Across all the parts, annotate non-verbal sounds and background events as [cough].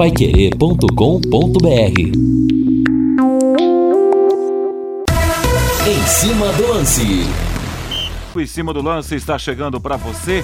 paiquerê.com.br Em cima do lance. Em cima do lance está chegando para você.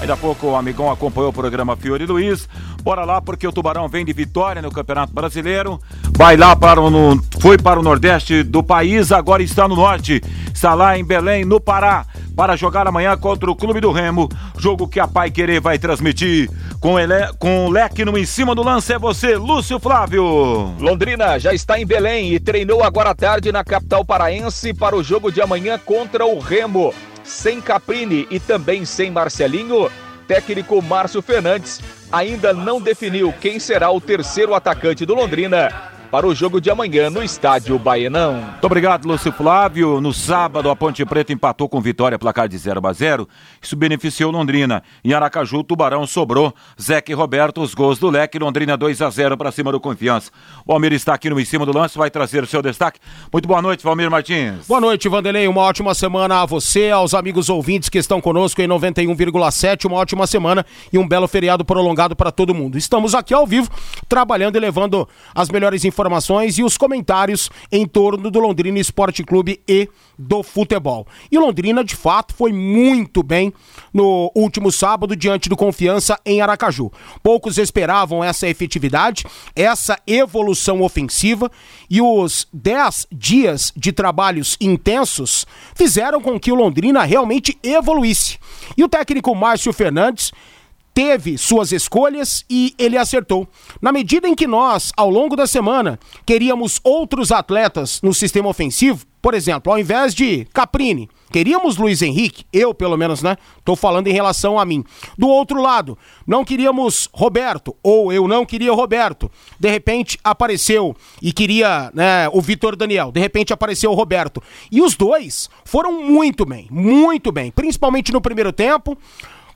Ainda há pouco o amigão acompanhou o programa Fiore Luiz. Bora lá porque o Tubarão vem de vitória no Campeonato Brasileiro. Vai lá para o foi para o Nordeste do país, agora está no Norte. Está lá em Belém, no Pará, para jogar amanhã contra o Clube do Remo. Jogo que a Pai Querer vai transmitir com, ele, com o leque no em cima do lance é você, Lúcio Flávio. Londrina já está em Belém e treinou agora à tarde na capital paraense para o jogo de amanhã contra o Remo. Sem Caprini e também sem Marcelinho, técnico Márcio Fernandes ainda não definiu quem será o terceiro atacante do Londrina para o jogo de amanhã no estádio Baenão. Muito obrigado, Lúcio Flávio. No sábado, a Ponte Preta empatou com vitória, placar de 0 a 0. Isso beneficiou Londrina. Em Aracaju, o Tubarão sobrou. Zeque e Roberto, os gols do Leque. Londrina 2 a 0 para cima do Confiança. O Almir está aqui no em cima do lance, vai trazer o seu destaque. Muito boa noite, Valmir Martins. Boa noite, Vanderlei. Uma ótima semana a você, aos amigos ouvintes que estão conosco em 91,7. Uma ótima semana e um belo feriado prolongado para todo mundo. Estamos aqui ao vivo, trabalhando e levando as melhores informações informações e os comentários em torno do Londrina Esporte Clube e do futebol. E Londrina, de fato, foi muito bem no último sábado diante do Confiança em Aracaju. Poucos esperavam essa efetividade, essa evolução ofensiva e os 10 dias de trabalhos intensos fizeram com que o Londrina realmente evoluísse. E o técnico Márcio Fernandes teve suas escolhas e ele acertou. Na medida em que nós, ao longo da semana, queríamos outros atletas no sistema ofensivo, por exemplo, ao invés de Caprini, queríamos Luiz Henrique, eu pelo menos, né? Tô falando em relação a mim. Do outro lado, não queríamos Roberto, ou eu não queria Roberto. De repente apareceu e queria, né, o Vitor Daniel. De repente apareceu o Roberto. E os dois foram muito bem, muito bem, principalmente no primeiro tempo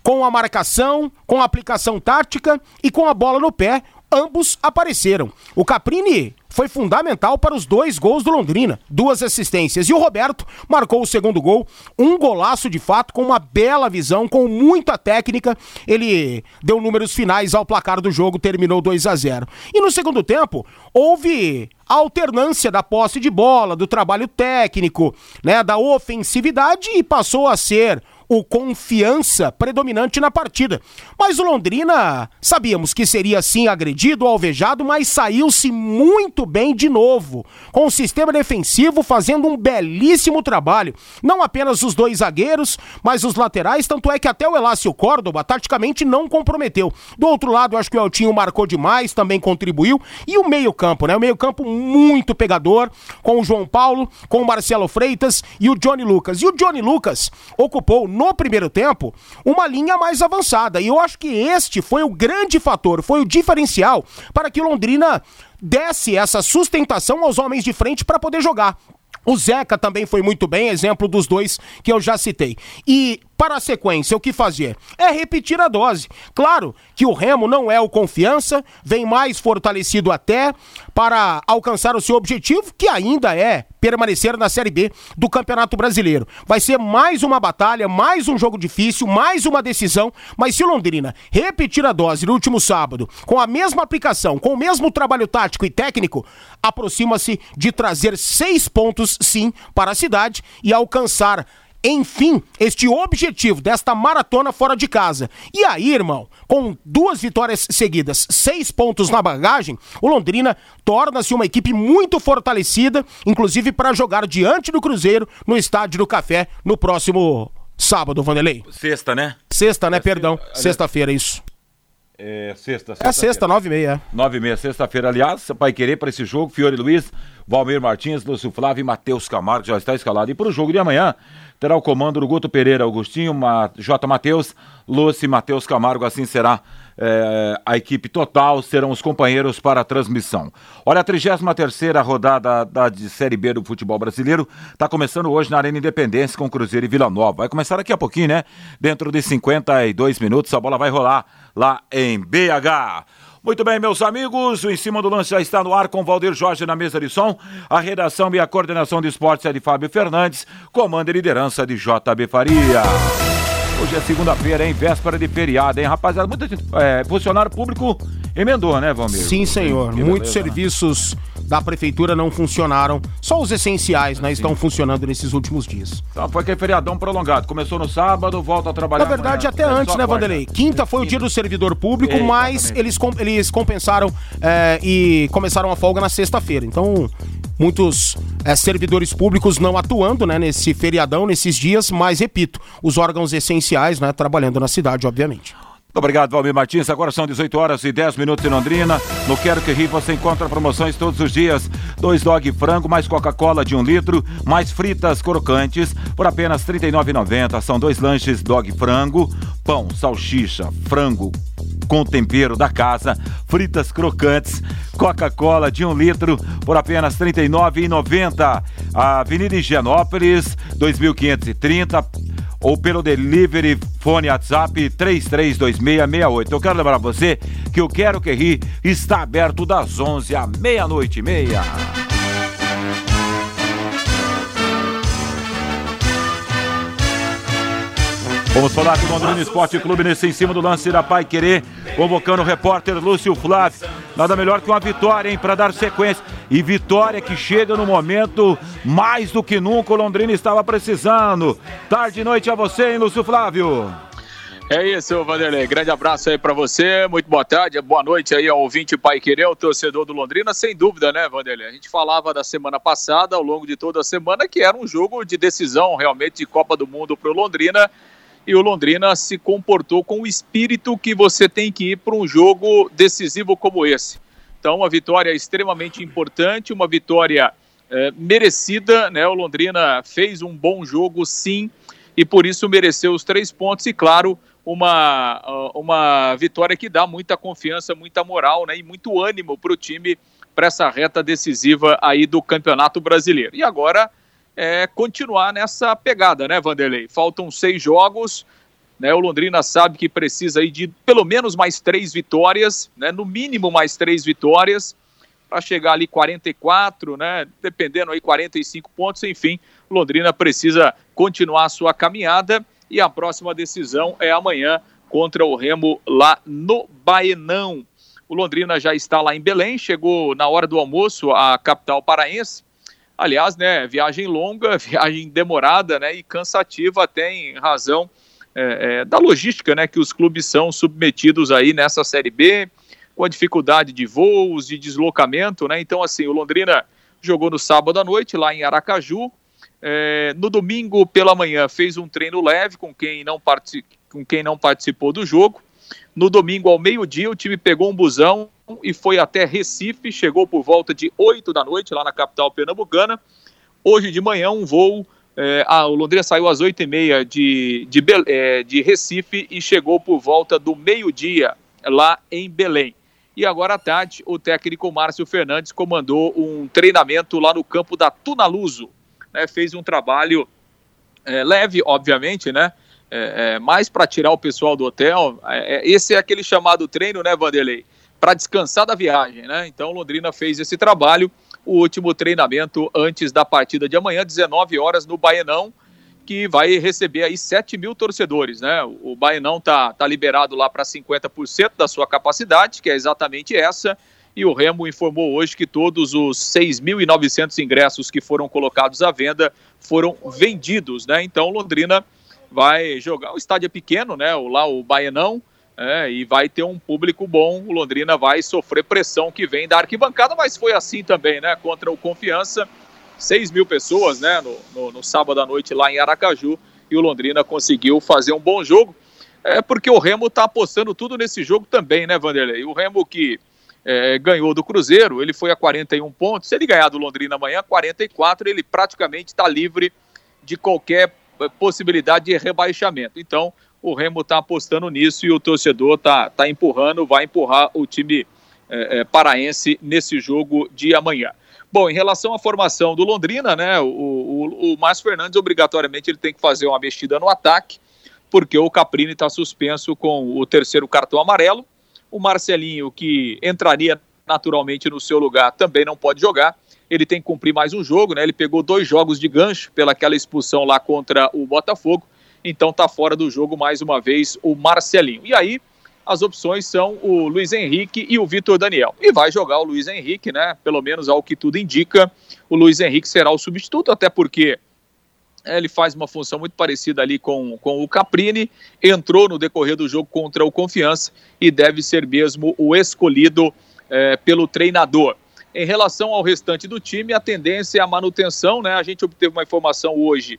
com a marcação, com a aplicação tática e com a bola no pé, ambos apareceram. O Caprini foi fundamental para os dois gols do Londrina, duas assistências. E o Roberto marcou o segundo gol, um golaço de fato, com uma bela visão, com muita técnica. Ele deu números finais ao placar do jogo, terminou 2 a 0. E no segundo tempo, houve alternância da posse de bola, do trabalho técnico, né, da ofensividade e passou a ser o confiança predominante na partida. Mas o Londrina, sabíamos que seria sim agredido, alvejado, mas saiu-se muito bem de novo, com o sistema defensivo fazendo um belíssimo trabalho. Não apenas os dois zagueiros, mas os laterais, tanto é que até o Elácio Córdoba taticamente não comprometeu. Do outro lado, acho que o Eltinho marcou demais, também contribuiu. E o meio-campo, né? O meio-campo muito pegador, com o João Paulo, com o Marcelo Freitas e o Johnny Lucas. E o Johnny Lucas ocupou no primeiro tempo, uma linha mais avançada. E eu acho que este foi o grande fator, foi o diferencial para que Londrina desse essa sustentação aos homens de frente para poder jogar. O Zeca também foi muito bem, exemplo dos dois que eu já citei. E para a sequência, o que fazer? É repetir a dose. Claro que o Remo não é o confiança, vem mais fortalecido até para alcançar o seu objetivo, que ainda é permanecer na Série B do Campeonato Brasileiro. Vai ser mais uma batalha, mais um jogo difícil, mais uma decisão, mas se o Londrina repetir a dose no último sábado, com a mesma aplicação, com o mesmo trabalho tático e técnico, aproxima-se de trazer seis pontos, sim, para a cidade e alcançar enfim, este objetivo desta maratona fora de casa. E aí, irmão, com duas vitórias seguidas, seis pontos na bagagem, o Londrina torna-se uma equipe muito fortalecida, inclusive para jogar diante do Cruzeiro no Estádio do Café no próximo sábado, Vanderlei. Sexta, né? Sexta, né? É, Perdão. Sexta-feira, isso. É sexta, sexta É sexta, nove e meia. Nove e meia, sexta-feira. Aliás, vai querer para esse jogo, Fiore Luiz, Valmir Martins, Lúcio Flávio e Matheus Camargo já está escalado. E para o jogo de amanhã, terá o comando do Guto Pereira, Augustinho, Ma, J. Matheus, Lúcio e Matheus Camargo, assim será é, a equipe total, serão os companheiros para a transmissão. Olha, a 33 rodada da, de Série B do futebol brasileiro está começando hoje na Arena Independência com Cruzeiro e Vila Nova. Vai começar daqui a pouquinho, né? Dentro de 52 minutos, a bola vai rolar lá em BH. Muito bem, meus amigos, o Em Cima do Lance já está no ar com Valdir Jorge na mesa de som. A redação e a coordenação de esportes é de Fábio Fernandes, comando e liderança de JB Faria. Hoje é segunda-feira, hein? Véspera de feriado, hein? Rapaziada, muita gente, é, funcionário público emendou, né, Valmir? Sim, senhor. Muitos beleza, né? Da prefeitura não funcionaram. Só os essenciais, né, estão funcionando nesses últimos dias. Então foi aquele feriadão prolongado. Começou no sábado, volta a trabalhar. Na verdade, amanhã. até É, antes, né. Vanderlei? Quinta foi o dia do servidor público, É, mas eles, com- eles compensaram é, e começaram a folga na sexta-feira. Então, muitos é, servidores públicos não atuando né, nesse feriadão, nesses dias, mas, repito, os órgãos essenciais né, trabalhando na cidade, obviamente. Obrigado, Valmir Martins. Agora são 18 horas e 10 minutos em Londrina. No Quero Que Ri você encontra promoções todos os dias. Dois dog frango, mais Coca-Cola de um litro, mais fritas crocantes por apenas R$ 39,90. São dois lanches dog frango, pão, salsicha, frango com tempero da casa, fritas crocantes, Coca-Cola de um litro por apenas R$ 39,90. Avenida Higienópolis, 2530 ou pelo delivery fone WhatsApp 332668. Eu quero lembrar você que o Quero Que Ri está aberto das 11 à meia-noite e meia. Vamos falar com o Londrina Esporte Clube nesse em cima do lance da Pai Querer, convocando o repórter Lúcio Flávio. Nada melhor que uma vitória, hein, para dar sequência. E vitória que chega no momento mais do que nunca o Londrina estava precisando. Tarde e noite a você, hein, Lúcio Flávio. É isso, Vanderlei. Grande abraço aí pra você. Muito boa tarde, boa noite aí ao ouvinte Pai Querer, o torcedor do Londrina. Sem dúvida, né, Vanderlei? A gente falava da semana passada, ao longo de toda a semana, que era um jogo de decisão realmente de Copa do Mundo pro Londrina. E o Londrina se comportou com o espírito que você tem que ir para um jogo decisivo como esse. Então, uma vitória extremamente importante, uma vitória eh, merecida, né? O Londrina fez um bom jogo, sim, e por isso mereceu os três pontos e, claro, uma, ah, uma vitória que dá muita confiança, muita moral, né? E muito ânimo para o time para essa reta decisiva aí do Campeonato Brasileiro. E agora é continuar nessa pegada, né, Vanderlei? Faltam seis jogos, né? O Londrina sabe que precisa aí de pelo menos mais três vitórias, né? No mínimo mais três vitórias para chegar ali 44, né? Dependendo aí 45 pontos, enfim, Londrina precisa continuar a sua caminhada e a próxima decisão é amanhã contra o Remo lá no Baenão. O Londrina já está lá em Belém, chegou na hora do almoço à capital paraense. Aliás, né, viagem longa, [laughs] viagem demorada, né, e cansativa até em razão é, é, da logística, né, que os clubes são submetidos aí nessa Série B, com a dificuldade de voos, de deslocamento, né, então assim, o Londrina jogou no sábado à noite lá em Aracaju, é, no domingo pela manhã fez um treino leve com quem não, com quem não participou do jogo, no domingo ao meio-dia o time pegou um busão e foi até Recife, chegou por volta de 8 da noite lá na capital pernambucana. Hoje de manhã um voo, é, o Londrina saiu às 8 e meia de, de, é, de Recife e chegou por volta do meio-dia lá em Belém. E agora à tarde o técnico Márcio Fernandes comandou um treinamento lá no campo da Tunaluso. Né, fez um trabalho é, leve, obviamente, né? É, é, mais para tirar o pessoal do hotel. É, é, esse é aquele chamado treino, né, Vanderlei? Para descansar da viagem, né? Então Londrina fez esse trabalho, o último treinamento antes da partida de amanhã, 19 horas no Baenão, que vai receber aí 7 mil torcedores, né? O Baenão tá, tá liberado lá para 50% da sua capacidade, que é exatamente essa. E o Remo informou hoje que todos os 6.900 ingressos que foram colocados à venda foram vendidos, né? Então Londrina vai jogar. O estádio é pequeno, né? O, lá o Baenão. É, e vai ter um público bom. O Londrina vai sofrer pressão que vem da arquibancada, mas foi assim também, né? Contra o Confiança, 6 mil pessoas, né? No, no, no sábado à noite lá em Aracaju. E o Londrina conseguiu fazer um bom jogo. É porque o Remo tá apostando tudo nesse jogo também, né, Vanderlei? O Remo que é, ganhou do Cruzeiro, ele foi a 41 pontos. Se ele ganhar do Londrina amanhã, 44, ele praticamente está livre de qualquer possibilidade de rebaixamento. Então, o Remo está apostando nisso e o torcedor está tá empurrando, vai empurrar o time eh, eh, paraense nesse jogo de amanhã. Bom, em relação à formação do Londrina, né, o, o, o Márcio Fernandes obrigatoriamente ele tem que fazer uma mexida no ataque, porque o Caprini está suspenso com o terceiro cartão amarelo. O Marcelinho, que entraria naturalmente no seu lugar, também não pode jogar. Ele tem que cumprir mais um jogo, né? Ele pegou dois jogos de gancho pelaquela expulsão lá contra o Botafogo. então está fora do jogo mais uma vez o Marcelinho. E aí as opções são o Luiz Henrique e o Vitor Daniel. E vai jogar o Luiz Henrique, né? Pelo menos ao que tudo indica, o Luiz Henrique será o substituto, até porque ele faz uma função muito parecida ali com, com o Caprini, entrou no decorrer do jogo contra o Confiança e deve ser mesmo o escolhido é, pelo treinador. Em relação ao restante do time, a tendência é a manutenção, né? A gente obteve uma informação hoje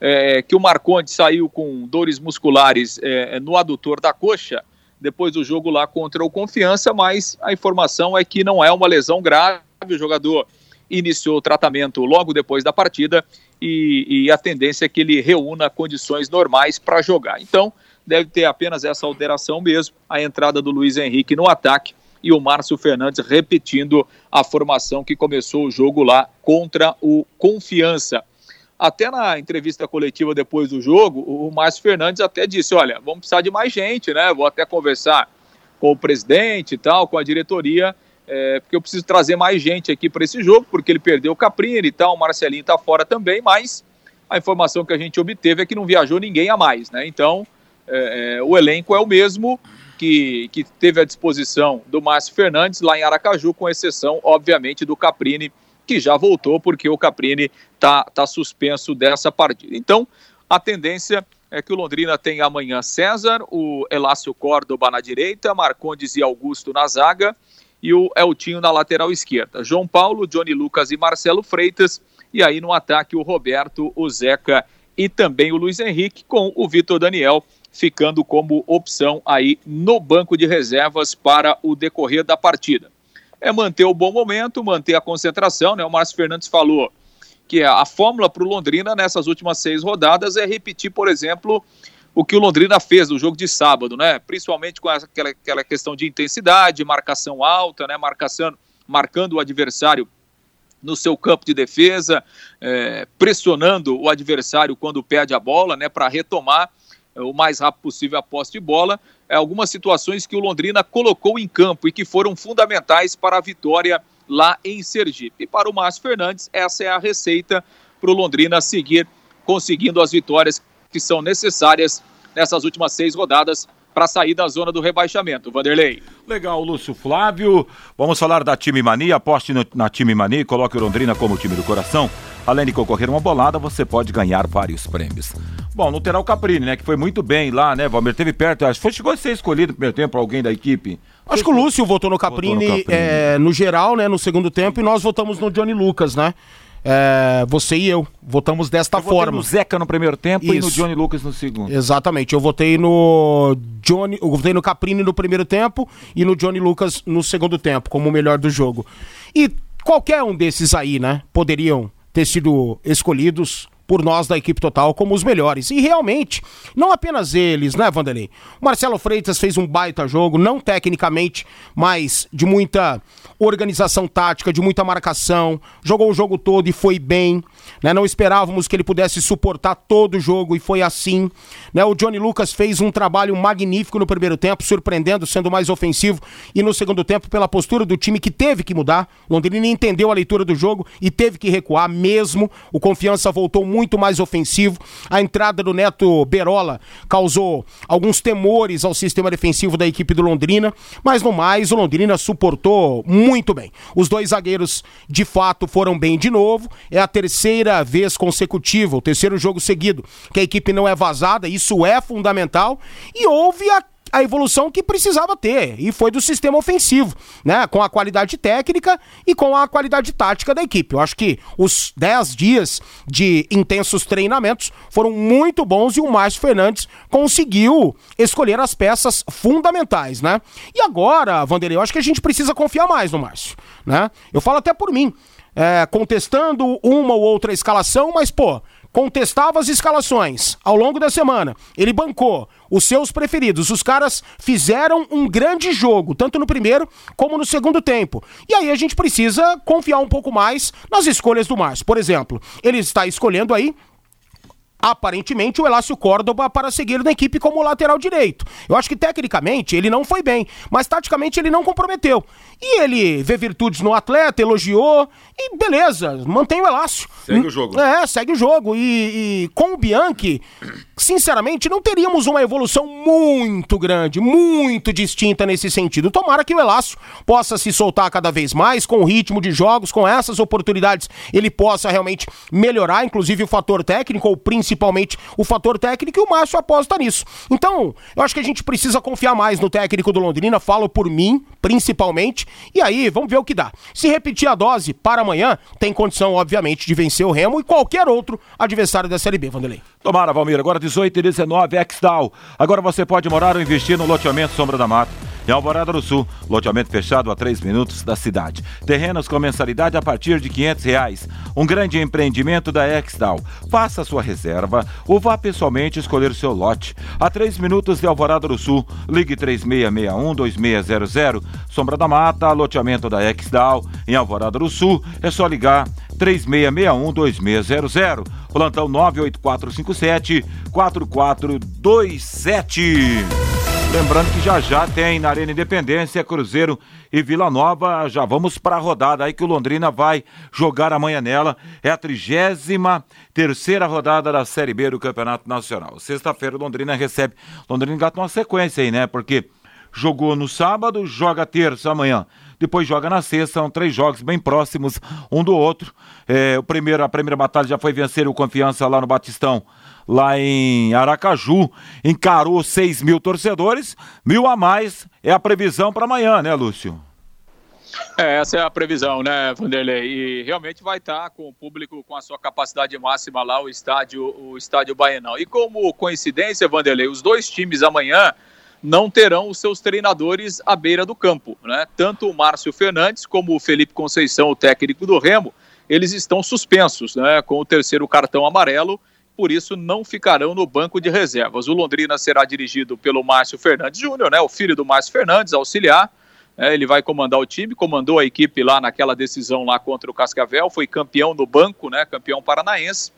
é, que o Marconde saiu com dores musculares é, no adutor da coxa depois do jogo lá contra o Confiança, mas a informação é que não é uma lesão grave, o jogador iniciou o tratamento logo depois da partida e, e a tendência é que ele reúna condições normais para jogar. Então, deve ter apenas essa alteração mesmo, a entrada do Luiz Henrique no ataque e o Márcio Fernandes repetindo a formação que começou o jogo lá contra o Confiança. Até na entrevista coletiva depois do jogo, o Márcio Fernandes até disse: Olha, vamos precisar de mais gente, né? Vou até conversar com o presidente e tal, com a diretoria, é, porque eu preciso trazer mais gente aqui para esse jogo, porque ele perdeu o Caprini e tal, o Marcelinho está fora também, mas a informação que a gente obteve é que não viajou ninguém a mais, né? Então, é, é, o elenco é o mesmo que, que teve à disposição do Márcio Fernandes lá em Aracaju, com exceção, obviamente, do Caprini, que já voltou, porque o Caprini está tá suspenso dessa partida. Então, a tendência é que o Londrina tem amanhã César, o Elácio Córdoba na direita, Marcondes e Augusto na zaga, e o Eltinho na lateral esquerda. João Paulo, Johnny Lucas e Marcelo Freitas. E aí no ataque o Roberto, o Zeca e também o Luiz Henrique, com o Vitor Daniel ficando como opção aí no banco de reservas para o decorrer da partida. É manter o bom momento, manter a concentração, né? O Márcio Fernandes falou que a fórmula para o Londrina nessas últimas seis rodadas é repetir, por exemplo, o que o Londrina fez no jogo de sábado, né? Principalmente com aquela, aquela questão de intensidade, marcação alta, né? Marcação, marcando o adversário no seu campo de defesa, é, pressionando o adversário quando perde a bola, né? Para retomar o mais rápido possível a posse de bola. É, algumas situações que o Londrina colocou em campo e que foram fundamentais para a vitória lá em Sergipe. E para o Márcio Fernandes, essa é a receita para o Londrina seguir conseguindo as vitórias que são necessárias nessas últimas seis rodadas para sair da zona do rebaixamento. Vanderlei. Legal, Lúcio Flávio. Vamos falar da Time Mania. Aposte na Time Mania e coloque o Londrina como time do coração. Além de concorrer uma bolada, você pode ganhar vários prêmios. Bom, no Terá o Caprini, né? Que foi muito bem lá, né, Valmir? Teve perto, acho que chegou a ser escolhido no primeiro tempo alguém da equipe. Acho que o Lúcio votou no Caprini, votou no, Caprini. É, no geral, né, no segundo tempo, e nós votamos no Johnny Lucas, né? É, você e eu votamos desta eu forma. no Zeca no primeiro tempo Isso. e no Johnny Lucas no segundo. Exatamente. Eu votei no Johnny, eu votei no Caprini no primeiro tempo e no Johnny Lucas no segundo tempo, como o melhor do jogo. E qualquer um desses aí, né, poderiam ter sido escolhidos por nós da equipe total como os melhores. E realmente, não apenas eles, né, Vanderlei? O Marcelo Freitas fez um baita jogo, não tecnicamente, mas de muita organização tática, de muita marcação, jogou o jogo todo e foi bem. Né? Não esperávamos que ele pudesse suportar todo o jogo e foi assim. Né? O Johnny Lucas fez um trabalho magnífico no primeiro tempo, surpreendendo, sendo mais ofensivo, e no segundo tempo, pela postura do time que teve que mudar. Londrina entendeu a leitura do jogo e teve que recuar mesmo. O confiança voltou muito mais ofensivo. A entrada do Neto Berola causou alguns temores ao sistema defensivo da equipe do Londrina, mas no mais, o Londrina suportou muito bem. Os dois zagueiros de fato foram bem de novo. É a terceira vez consecutiva, o terceiro jogo seguido, que a equipe não é vazada. Isso é fundamental. E houve a a evolução que precisava ter, e foi do sistema ofensivo, né? Com a qualidade técnica e com a qualidade tática da equipe. Eu acho que os 10 dias de intensos treinamentos foram muito bons e o Márcio Fernandes conseguiu escolher as peças fundamentais, né? E agora, Vanderlei, eu acho que a gente precisa confiar mais no Márcio, né? Eu falo até por mim, é, contestando uma ou outra escalação, mas, pô, contestava as escalações ao longo da semana. Ele bancou os seus preferidos. Os caras fizeram um grande jogo, tanto no primeiro como no segundo tempo. E aí a gente precisa confiar um pouco mais nas escolhas do Márcio. Por exemplo, ele está escolhendo aí aparentemente, o Elácio Córdoba para seguir na equipe como lateral direito. Eu acho que tecnicamente ele não foi bem, mas taticamente ele não comprometeu. E ele vê virtudes no atleta, elogiou e beleza, mantém o Elácio. Segue o jogo. É, segue o jogo. E, e com o Bianchi, sinceramente, não teríamos uma evolução muito grande, muito distinta nesse sentido. Tomara que o Elácio possa se soltar cada vez mais com o ritmo de jogos, com essas oportunidades, ele possa realmente melhorar, inclusive o fator técnico, ou principalmente o fator técnico, e o Márcio aposta nisso. Então, eu acho que a gente precisa confiar mais no técnico do Londrina, falo por mim, principalmente, e aí vamos ver o que dá. Se repetir a dose para amanhã, tem condição, obviamente, de vencer o Remo e qualquer outro adversário da Série B, Vanderlei. Tomara, Valmir. Agora 18 e 19, Extal. Agora você pode morar ou investir no loteamento Sombra da Mata. Em Alvorada do Sul, loteamento fechado a 3 minutos da cidade. Terrenos com mensalidade a partir de 500 reais. Um grande empreendimento da Extal. Faça sua reserva ou vá pessoalmente escolher seu lote. A 3 minutos de Alvorada do Sul, ligue 3661-2600. Sombra da Mata, loteamento da Extal. Em Alvorada do Sul, é só ligar 3661-2600. Plantão 98457 4427. Lembrando que já já tem na Arena Independência, Cruzeiro e Vila Nova. Já vamos para a rodada aí que o Londrina vai jogar amanhã nela. É a trigésima terceira rodada da Série B do Campeonato Nacional. Sexta-feira o Londrina recebe. Londrina gata uma sequência aí, né? Porque jogou no sábado, joga terça amanhã depois joga na sexta, são três jogos bem próximos um do outro. É, o primeiro, a primeira batalha já foi vencer o Confiança lá no Batistão, lá em Aracaju, encarou 6 mil torcedores, mil a mais é a previsão para amanhã, né, Lúcio? É, essa é a previsão, né, Vanderlei? E realmente vai estar com o público com a sua capacidade máxima lá, o estádio, o estádio Baianão. E como coincidência, Vanderlei, os dois times amanhã não terão os seus treinadores à beira do campo. Né? Tanto o Márcio Fernandes como o Felipe Conceição, o técnico do Remo, eles estão suspensos né, com o terceiro cartão amarelo, por isso não ficarão no banco de reservas. O Londrina será dirigido pelo Márcio Fernandes Júnior, né, o filho do Márcio Fernandes, auxiliar. É, ele vai comandar o time, comandou a equipe lá naquela decisão lá contra o Cascavel, foi campeão no banco, né, campeão paranaense.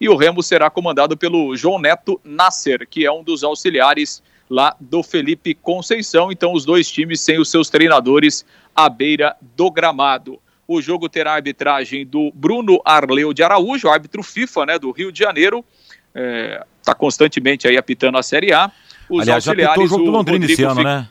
E o Remo será comandado pelo João Neto Nasser, que é um dos auxiliares lá do Felipe Conceição. Então, os dois times sem os seus treinadores à beira do gramado. O jogo terá a arbitragem do Bruno Arleu de Araújo, árbitro FIFA, né, do Rio de Janeiro. Está é, tá constantemente aí apitando a Série A. Os Aliás, já apitou o jogo do Londrina esse ano, né?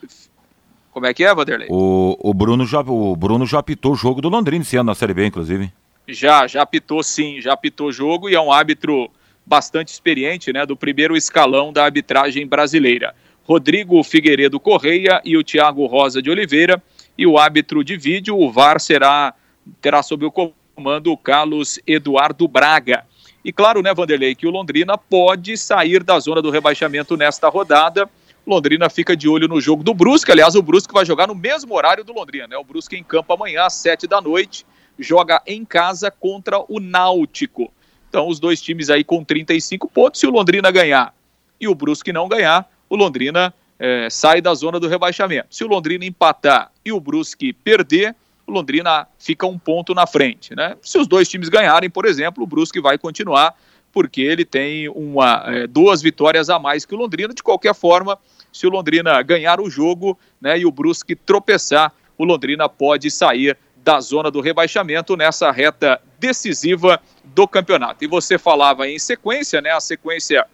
Como é que é, Vanderlei? O, o, Bruno já, o Bruno já apitou o jogo do Londrina esse ano na Série B, inclusive. Já, já apitou sim, já apitou o jogo e é um árbitro bastante experiente, né, do primeiro escalão da arbitragem brasileira. Rodrigo Figueiredo Correia e o Thiago Rosa de Oliveira. E o árbitro de vídeo, o VAR, será, terá sob o comando o Carlos Eduardo Braga. E claro, né, Vanderlei, que o Londrina pode sair da zona do rebaixamento nesta rodada. Londrina fica de olho no jogo do Brusque. Aliás, o Brusque vai jogar no mesmo horário do Londrina, né? O Brusque em campo amanhã às sete da noite. Joga em casa contra o Náutico. Então, os dois times aí com 35 pontos. Se o Londrina ganhar e o Brusque não ganhar, o Londrina é, sai da zona do rebaixamento. Se o Londrina empatar e o Brusque perder, o Londrina fica um ponto na frente. Né? Se os dois times ganharem, por exemplo, o Brusque vai continuar, porque ele tem uma, é, duas vitórias a mais que o Londrina. De qualquer forma, se o Londrina ganhar o jogo né, e o Brusque tropeçar, o Londrina pode sair da zona do rebaixamento nessa reta decisiva do campeonato. E você falava em sequência, né? A sequência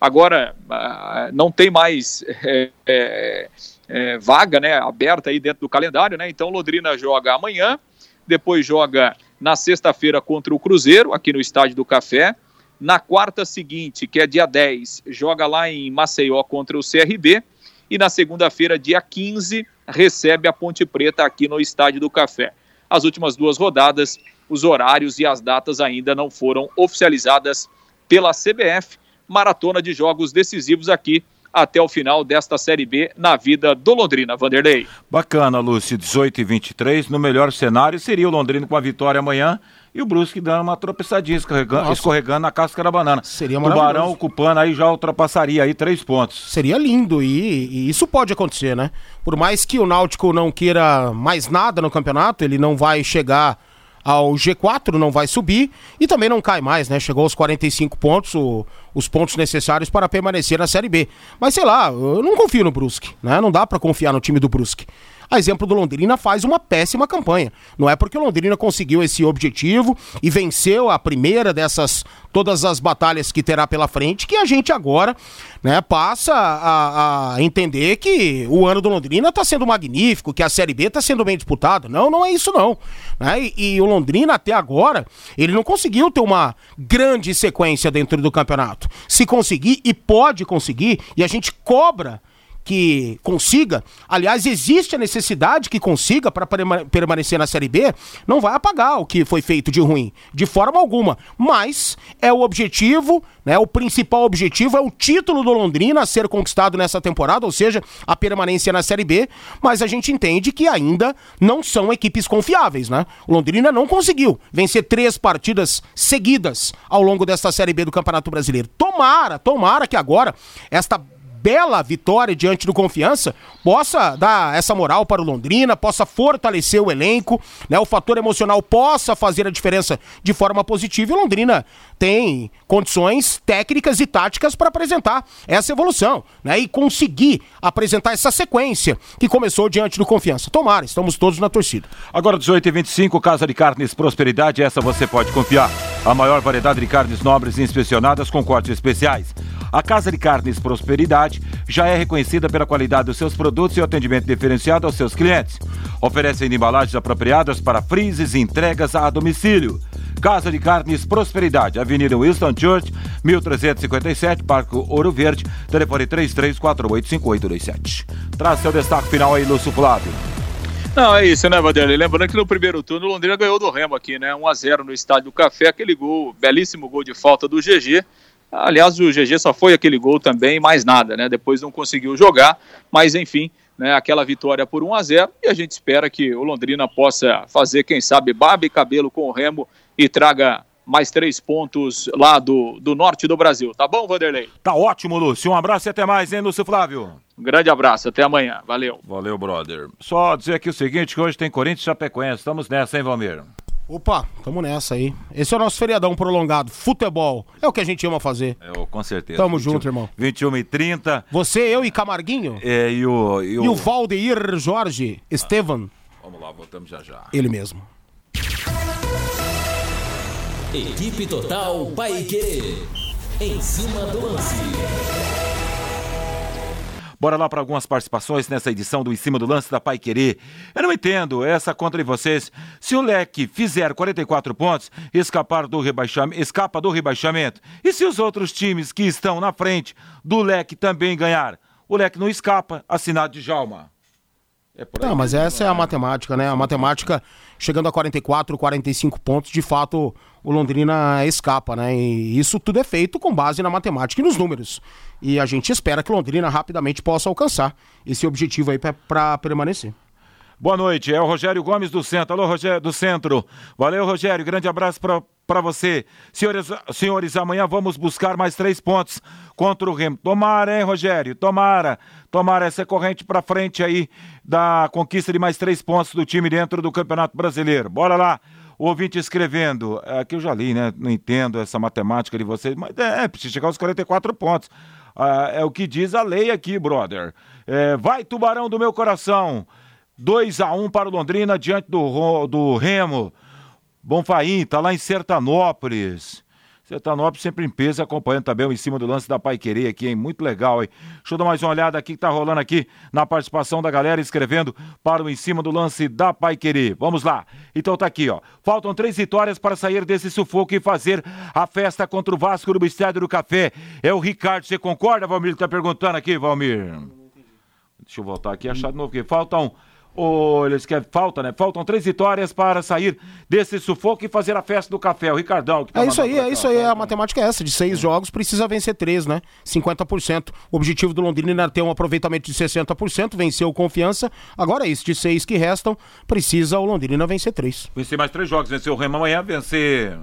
Agora, ah, não tem mais é, é, é, vaga né, aberta aí dentro do calendário, né? Então, Londrina joga amanhã, depois joga na sexta-feira contra o Cruzeiro, aqui no Estádio do Café. Na quarta seguinte, que é dia 10, joga lá em Maceió contra o CRB. E na segunda-feira, dia 15, recebe a Ponte Preta aqui no Estádio do Café. As últimas duas rodadas, os horários e as datas ainda não foram oficializadas pela CBF maratona de jogos decisivos aqui até o final desta Série B na vida do Londrina. Vanderlei. Bacana, Lúcio. 18 e 23. No melhor cenário seria o Londrina com a vitória amanhã e o Brusque dando uma tropeçadinha, escorregando, escorregando na casca da banana. Seria. O Barão ocupando aí já ultrapassaria aí três pontos. Seria lindo e, e, isso pode acontecer, né? Por mais que o Náutico não queira mais nada no campeonato, ele não vai chegar ao G4, não vai subir e também não cai mais, né? Chegou aos 45 pontos, o, os pontos necessários para permanecer na Série B. Mas sei lá, eu não confio no Brusque, né? Não dá para confiar no time do Brusque. A exemplo do Londrina faz uma péssima campanha. Não é porque o Londrina conseguiu esse objetivo e venceu a primeira dessas todas as batalhas que terá pela frente que a gente agora, né, passa a, a entender que o ano do Londrina está sendo magnífico, que a Série B está sendo bem disputada. Não, não é isso não. Né? E, e o Londrina até agora ele não conseguiu ter uma grande sequência dentro do campeonato. Se conseguir e pode conseguir e a gente cobra que consiga, aliás, existe a necessidade que consiga para permanecer na Série B, não vai apagar o que foi feito de ruim, de forma alguma. Mas é o objetivo, né? O principal objetivo é o título do Londrina a ser conquistado nessa temporada, ou seja, a permanência na Série B. Mas a gente entende que ainda não são equipes confiáveis, né? O Londrina não conseguiu vencer três partidas seguidas ao longo desta Série B do Campeonato Brasileiro. Tomara, tomara que agora esta bela vitória diante do Confiança possa dar essa moral para o Londrina, possa fortalecer o elenco, né? O fator emocional possa fazer a diferença de forma positiva e o Londrina tem condições técnicas e táticas para apresentar essa evolução, né? E conseguir apresentar essa sequência que começou diante do Confiança. Tomara, estamos todos na torcida. Agora 18 e 25 Casa de Carnes Prosperidade, essa você pode confiar. A maior variedade de carnes nobres inspecionadas com cortes especiais. A Casa de Carnes Prosperidade já é reconhecida pela qualidade dos seus produtos e o atendimento diferenciado aos seus clientes. Oferece embalagens apropriadas para freezes e entregas a domicílio. Casa de Carnes Prosperidade, Avenida Winston Church, 1357, Parque Ouro Verde, telefone 33485827. Traz seu destaque final aí, Lúcio Flávio. Não, é isso, né, Vanderlei? Lembrando que no primeiro turno o Londrina ganhou do Remo aqui, né? 1x0 no Estádio do Café, aquele gol, belíssimo gol de falta do GG. Aliás, o GG só foi aquele gol também, mais nada, né? Depois não conseguiu jogar, mas enfim, né, aquela vitória por 1 a 0 e a gente espera que o Londrina possa fazer, quem sabe, barba e cabelo com o Remo e traga mais três pontos lá do, do norte do Brasil. Tá bom, Vanderlei? Tá ótimo, Lúcio. Um abraço e até mais, hein, Lúcio Flávio? Um grande abraço, até amanhã. Valeu. Valeu, brother. Só dizer aqui o seguinte, que hoje tem Corinthians e Chapecoense. Estamos nessa, hein, Valmir? Opa, tamo nessa aí. Esse é o nosso feriadão prolongado. Futebol. É o que a gente ama fazer. É, com certeza. Tamo 21, junto, irmão. 21 e 30. Você, eu e Camarguinho? É, e o. E o, e o Valdeir Jorge Estevan. Vamos lá, voltamos já já. Ele mesmo. Equipe Total Paique. Em cima do lance. Bora lá para algumas participações nessa edição do Em Cima do Lance da Pai Querer. Eu não entendo essa contra vocês. Se o Leque fizer 44 pontos, escapar do rebaixamento, escapa do rebaixamento. E se os outros times que estão na frente do Leque também ganhar? O Leque não escapa, assinado de Jalma. É não, mas essa é a matemática, né? A matemática chegando a 44, 45 pontos, de fato o Londrina escapa, né? E isso tudo é feito com base na matemática e nos números. E a gente espera que Londrina rapidamente possa alcançar esse objetivo aí para permanecer. Boa noite, é o Rogério Gomes do Centro. Alô, Rogério do Centro. Valeu, Rogério. Grande abraço para você. Senhores, senhores, amanhã vamos buscar mais três pontos contra o Remo. Tomara, hein, Rogério? Tomara. Tomara essa corrente para frente aí da conquista de mais três pontos do time dentro do Campeonato Brasileiro. Bora lá. O ouvinte escrevendo, aqui é, eu já li, né? Não entendo essa matemática de vocês, mas é, precisa chegar aos 44 pontos. Ah, é o que diz a lei aqui, brother. É, vai, tubarão do meu coração. 2 a 1 para o Londrina diante do, do Remo. Bonfaim, tá lá em Sertanópolis. Sertanópolis sempre em peso, acompanhando também o em cima do lance da Pai Querer aqui, hein? Muito legal, hein? Deixa eu dar mais uma olhada aqui que tá rolando aqui na participação da galera escrevendo para o em cima do lance da Pai Querer. Vamos lá. Então tá aqui, ó. Faltam três vitórias para sair desse sufoco e fazer a festa contra o Vasco no Estádio do Café. É o Ricardo, você concorda, Valmir? Tá perguntando aqui, Valmir. Deixa eu voltar aqui e achar de novo que faltam ou eles querem, falta, né? Faltam três vitórias para sair desse sufoco e fazer a festa do café. O Ricardão. Que tá é isso aí, é isso aí. A matemática é essa. De seis é. jogos, precisa vencer três, né? 50%. O objetivo do Londrina é ter um aproveitamento de 60%, venceu confiança. Agora é isso. De seis que restam, precisa o Londrina vencer três. Vencer mais três jogos, vencer o Remo amanhã, vencer.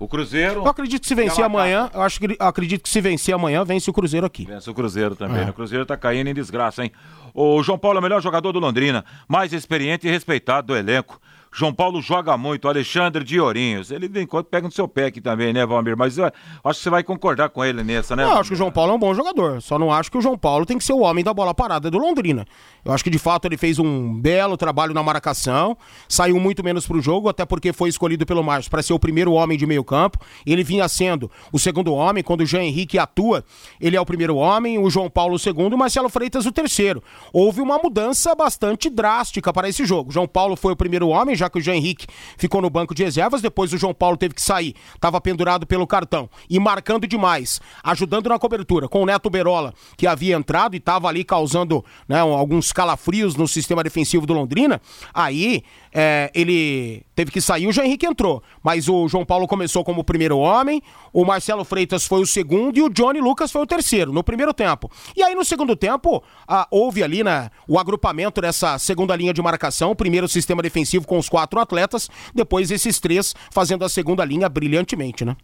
O Cruzeiro. Eu acredito que se vencer amanhã, eu acho que acredito que se vencer amanhã, vence o Cruzeiro aqui. Vence o Cruzeiro também. É. Né? O Cruzeiro tá caindo em desgraça, hein? O João Paulo é o melhor jogador do Londrina, mais experiente e respeitado do elenco. João Paulo joga muito, Alexandre de Ourinhos. Ele vem quando pega no seu pé aqui também, né, Valmir? Mas eu acho que você vai concordar com ele nessa, né? Eu acho que o João Paulo é um bom jogador. Só não acho que o João Paulo tem que ser o homem da bola parada do Londrina. Eu acho que de fato ele fez um belo trabalho na marcação, saiu muito menos pro jogo, até porque foi escolhido pelo Márcio para ser o primeiro homem de meio campo. Ele vinha sendo o segundo homem, quando o Jean Henrique atua, ele é o primeiro homem, o João Paulo o segundo, o Marcelo Freitas o terceiro. Houve uma mudança bastante drástica para esse jogo. João Paulo foi o primeiro homem, já que o Jean Henrique ficou no banco de reservas, depois o João Paulo teve que sair, estava pendurado pelo cartão e marcando demais, ajudando na cobertura, com o Neto Berola, que havia entrado e estava ali causando né, alguns calafrios no sistema defensivo do Londrina, aí é, ele teve que sair, o Jean Henrique entrou, mas o João Paulo começou como primeiro homem, o Marcelo Freitas foi o segundo e o Johnny Lucas foi o terceiro, no primeiro tempo. E aí no segundo tempo, ah, houve ali né, o agrupamento dessa segunda linha de marcação, primeiro sistema defensivo com os quatro atletas, depois esses três fazendo a segunda linha brilhantemente, né?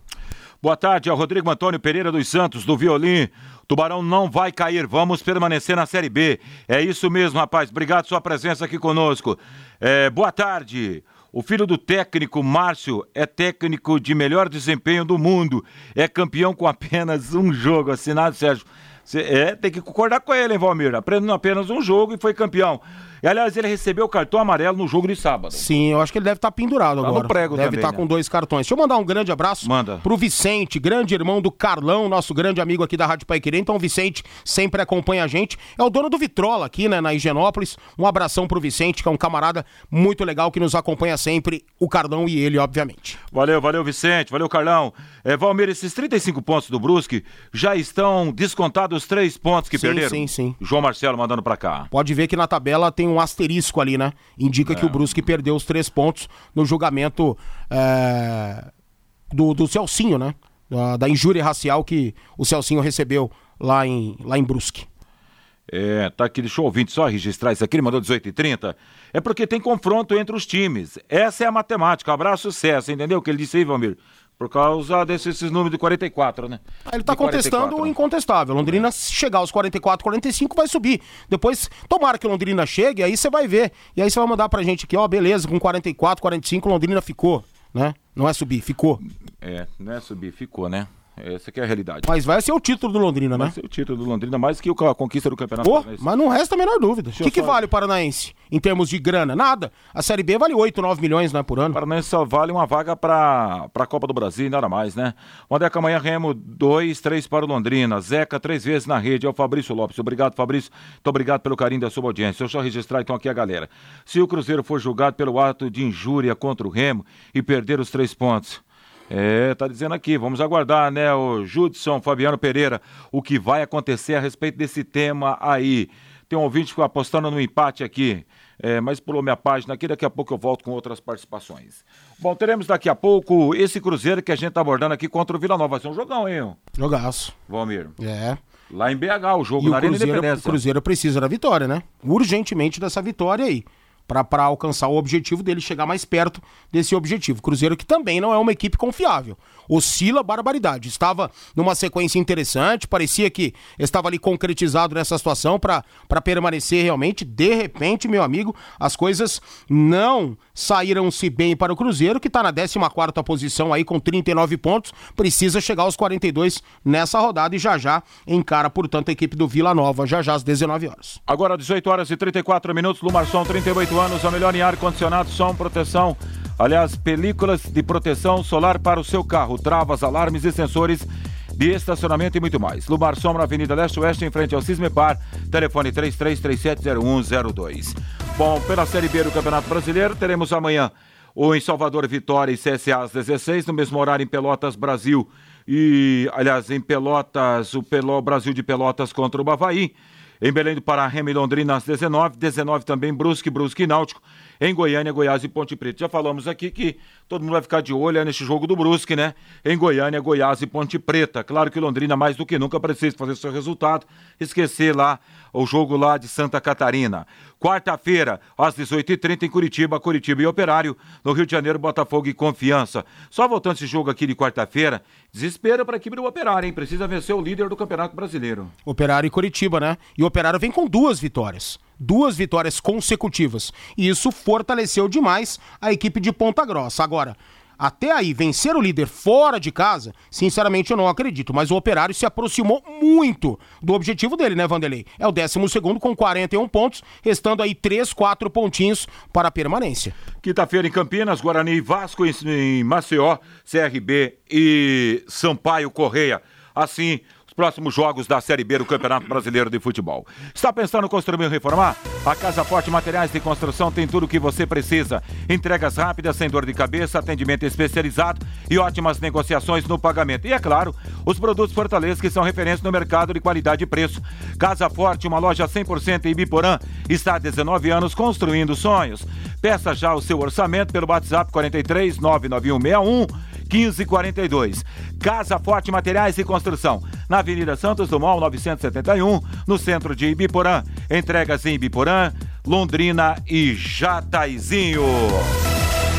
Boa tarde, é o Rodrigo Antônio Pereira dos Santos, do Violim. Tubarão não vai cair, vamos permanecer na Série B. É isso mesmo, rapaz. Obrigado sua presença aqui conosco. É, boa tarde. O filho do técnico Márcio é técnico de melhor desempenho do mundo. É campeão com apenas um jogo. Assinado, Sérgio. Cê, é, tem que concordar com ele, hein, Valmir? Aprendendo apenas um jogo e foi campeão. E, aliás, ele recebeu o cartão amarelo no jogo de sábado. Sim, eu acho que ele deve estar tá pendurado tá agora. No prego deve estar tá né? com dois cartões. Deixa eu mandar um grande abraço Manda. pro Vicente, grande irmão do Carlão, nosso grande amigo aqui da Rádio Paiquerê. Então, o Vicente sempre acompanha a gente. É o dono do Vitrola aqui, né, na Higienópolis. Um abração pro Vicente, que é um camarada muito legal que nos acompanha sempre, o Carlão e ele, obviamente. Valeu, valeu, Vicente. Valeu, Carlão. É, Valmir, esses 35 pontos do Brusque já estão descontados os três pontos que sim, perderam? Sim, sim. João Marcelo mandando pra cá. Pode ver que na tabela tem um asterisco ali, né? Indica é. que o Brusque perdeu os três pontos no julgamento é, do, do Celcinho, né? Da, da, injúria racial que o Celcinho recebeu lá em, lá em Brusque. É, tá aqui, deixa eu ouvir só registrar isso aqui, ele mandou 18 e 30 É porque tem confronto entre os times. Essa é a matemática. Abraço, sucesso, entendeu o que ele disse aí, Valmir? Por causa desses números de 44, né? Ele está contestando o incontestável. Londrina, é. chegar aos 44, 45, vai subir. Depois, tomara que Londrina chegue, aí você vai ver. E aí você vai mandar pra gente aqui, ó, beleza, com 44, 45, Londrina ficou, né? Não é subir, ficou. É, não é subir, ficou, né? Essa que é a realidade. Mas vai ser o título do Londrina, vai né? Vai ser o título do Londrina, mais que a conquista do Campeonato oh, Mas não resta a menor dúvida. O que, que só... vale o Paranaense em termos de grana? Nada. A Série B vale 8, 9 milhões né, por ano. O Paranaense só vale uma vaga para a Copa do Brasil e nada mais, né? Mandeca amanhã Remo 2, 3 para o Londrina. Zeca três vezes na rede. É o Fabrício Lopes. Obrigado, Fabrício. Muito obrigado pelo carinho da sua audiência. Deixa eu só registrar então aqui a galera. Se o Cruzeiro for julgado pelo ato de injúria contra o Remo e perder os três pontos é, tá dizendo aqui, vamos aguardar, né, o Judson Fabiano Pereira, o que vai acontecer a respeito desse tema aí. Tem um ouvinte apostando no empate aqui, é, mas pulou minha página aqui, daqui a pouco eu volto com outras participações. Bom, teremos daqui a pouco esse Cruzeiro que a gente tá abordando aqui contra o Vila Nova. Vai ser um jogão, hein? Jogaço. Valmir. É. Lá em BH, o jogo e na o Arena Cruzeiro, Independência. O Cruzeiro precisa da vitória, né? Urgentemente dessa vitória aí para alcançar o objetivo dele, chegar mais perto desse objetivo. Cruzeiro que também não é uma equipe confiável. Oscila barbaridade. Estava numa sequência interessante, parecia que estava ali concretizado nessa situação para permanecer realmente. De repente, meu amigo, as coisas não saíram-se bem para o Cruzeiro, que está na 14 posição aí com 39 pontos. Precisa chegar aos 42 nessa rodada e já já encara, portanto, a equipe do Vila Nova, já já às 19 horas. Agora, 18 horas e 34 minutos, Lumarson, 38 anos, a melhor em ar-condicionado, som, proteção. Aliás, películas de proteção solar para o seu carro, travas, alarmes e sensores de estacionamento e muito mais. Lumar Sombra, Avenida Leste-Oeste, em frente ao Cismepar, telefone 33370102. Bom, pela Série B do Campeonato Brasileiro, teremos amanhã o em Salvador Vitória e CSA às 16, no mesmo horário em Pelotas, Brasil. E, aliás, em Pelotas, o Peló Brasil de Pelotas contra o Bavaí. Em Belém do Pará, Remy Londrina às 19, 19 também Brusque, Brusque e Náutico. Em Goiânia, Goiás e Ponte Preta. Já falamos aqui que todo mundo vai ficar de olho nesse jogo do Brusque, né? Em Goiânia, Goiás e Ponte Preta. Claro que Londrina mais do que nunca precisa fazer seu resultado, esquecer lá o jogo lá de Santa Catarina. Quarta-feira, às 18h30 em Curitiba, Curitiba e Operário. No Rio de Janeiro, Botafogo e Confiança. Só voltando esse jogo aqui de quarta-feira, desespero para a equipe do Operário, hein? Precisa vencer o líder do Campeonato Brasileiro. Operário e Curitiba, né? E o Operário vem com duas vitórias. Duas vitórias consecutivas. E isso fortaleceu demais a equipe de Ponta Grossa. Agora, até aí, vencer o líder fora de casa, sinceramente eu não acredito. Mas o Operário se aproximou muito do objetivo dele, né, Vanderlei? É o 12 com 41 pontos, restando aí 3, 4 pontinhos para a permanência. Quinta-feira em Campinas, Guarani e Vasco, em Maceió, CRB e Sampaio Correia. Assim, próximos jogos da Série B do Campeonato Brasileiro de Futebol. Está pensando em construir ou reformar? A Casa Forte Materiais de Construção tem tudo o que você precisa. Entregas rápidas, sem dor de cabeça, atendimento especializado e ótimas negociações no pagamento. E é claro, os produtos Fortaleza que são referência no mercado de qualidade e preço. Casa Forte, uma loja 100% em Biporã, está há 19 anos construindo sonhos. Peça já o seu orçamento pelo WhatsApp 43 99161 1542. Casa Forte Materiais e Construção, na Avenida Santos Dumont, 971, no centro de Ibiporã. Entregas em Ibiporã, Londrina e Jataizinho.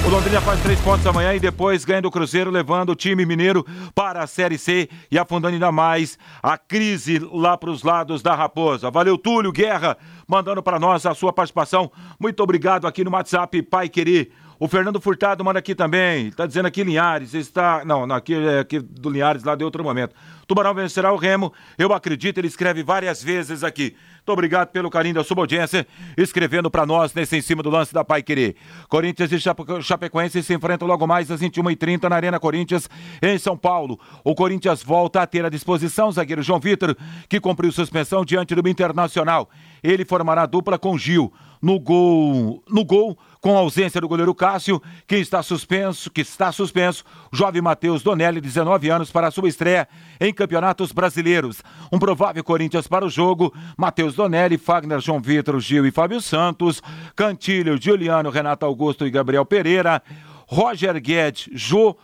O Londrina faz três pontos amanhã e depois ganha do Cruzeiro, levando o time mineiro para a Série C e afundando ainda mais a crise lá para os lados da Raposa. Valeu, Túlio Guerra, mandando para nós a sua participação. Muito obrigado aqui no WhatsApp, Pai Querer. O Fernando Furtado manda aqui também. Está dizendo aqui Linhares. Está. Não, aqui, é aqui do Linhares, lá de outro momento. Tubarão vencerá o Remo. Eu acredito, ele escreve várias vezes aqui. Muito obrigado pelo carinho da sua audiência, escrevendo para nós nesse em cima do lance da Pai Querer. Corinthians e Chapecoense se enfrentam logo mais às 21h30 na Arena Corinthians, em São Paulo. O Corinthians volta a ter à disposição o zagueiro João Vitor, que cumpriu suspensão diante do Internacional. Ele formará dupla com Gil. No gol, no gol, com ausência do goleiro Cássio, que está suspenso, que está suspenso, jovem Matheus Donelli, 19 anos, para a sua estreia em campeonatos brasileiros. Um provável Corinthians para o jogo, Matheus Donelli, Fagner, João Vitor, Gil e Fábio Santos, Cantilho, Juliano, Renato Augusto e Gabriel Pereira, Roger Guedes, Jô,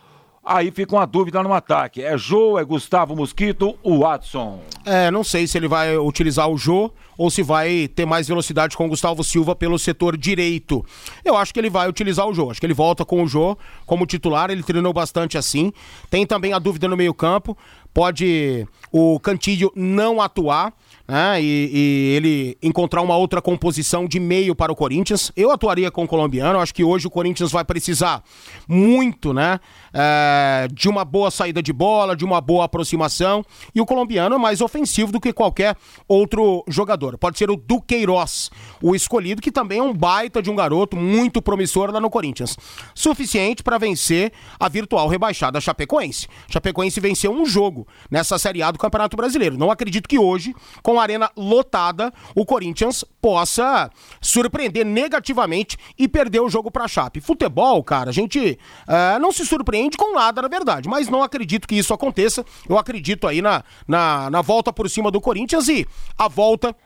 Aí fica uma dúvida no ataque. É Jô, é Gustavo Mosquito, o Watson. É, não sei se ele vai utilizar o Jô ou se vai ter mais velocidade com o Gustavo Silva pelo setor direito. Eu acho que ele vai utilizar o Jô. Acho que ele volta com o Jô como titular. Ele treinou bastante assim. Tem também a dúvida no meio-campo. Pode o Cantillo não atuar né? E, e, ele encontrar uma outra composição de meio para o Corinthians. Eu atuaria com o colombiano, acho que hoje o Corinthians vai precisar muito, né? É, de uma boa saída de bola, de uma boa aproximação. E o colombiano é mais ofensivo do que qualquer outro jogador. Pode ser o Duqueiroz, o escolhido, que também é um baita de um garoto muito promissor lá no Corinthians. Suficiente para vencer a virtual rebaixada Chapecoense. Chapecoense venceu um jogo nessa Série A do Campeonato Brasileiro. Não acredito que hoje, com com a arena lotada, o Corinthians possa surpreender negativamente e perder o jogo para a Chape. Futebol, cara, a gente uh, não se surpreende com nada, na verdade, mas não acredito que isso aconteça. Eu acredito aí na, na, na volta por cima do Corinthians e a volta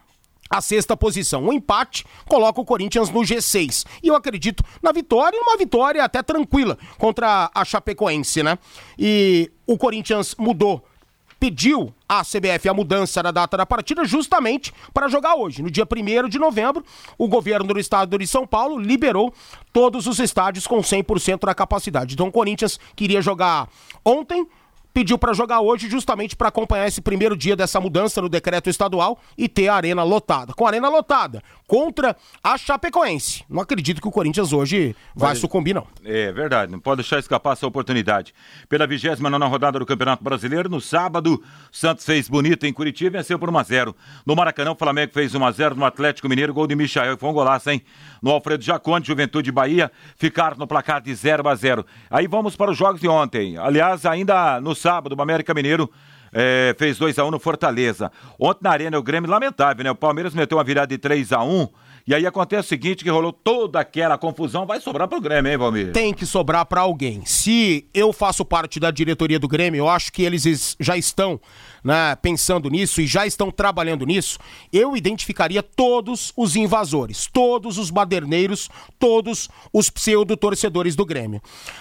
a sexta posição. O um empate coloca o Corinthians no G6. E eu acredito na vitória, uma vitória até tranquila contra a Chapecoense, né? E o Corinthians mudou pediu à CBF a mudança da data da partida justamente para jogar hoje. No dia 1 de novembro, o governo do estado de São Paulo liberou todos os estádios com 100% da capacidade. Então o Corinthians queria jogar ontem, pediu para jogar hoje justamente para acompanhar esse primeiro dia dessa mudança no decreto estadual e ter a arena lotada. Com a arena lotada contra a Chapecoense. Não acredito que o Corinthians hoje vai Mas, sucumbir, não. É verdade, não pode deixar escapar essa oportunidade. Pela 29 rodada do Campeonato Brasileiro, no sábado, Santos fez bonito em Curitiba e venceu por 1x0. No Maracanã, o Flamengo fez 1x0 no Atlético Mineiro, gol de Michael, foi um golaço, hein? No Alfredo Jaconde, Juventude Bahia, ficaram no placar de 0 a 0 Aí vamos para os jogos de ontem. Aliás, ainda no sábado, sábado, o América Mineiro é, fez 2x1 um no Fortaleza. Ontem na Arena, o Grêmio, lamentável, né? O Palmeiras meteu uma virada de 3x1. E aí acontece o seguinte, que rolou toda aquela confusão, vai sobrar pro Grêmio, hein, Valmir? Tem que sobrar para alguém. Se eu faço parte da diretoria do Grêmio, eu acho que eles já estão né, pensando nisso e já estão trabalhando nisso, eu identificaria todos os invasores, todos os baderneiros, todos os pseudo-torcedores do Grêmio.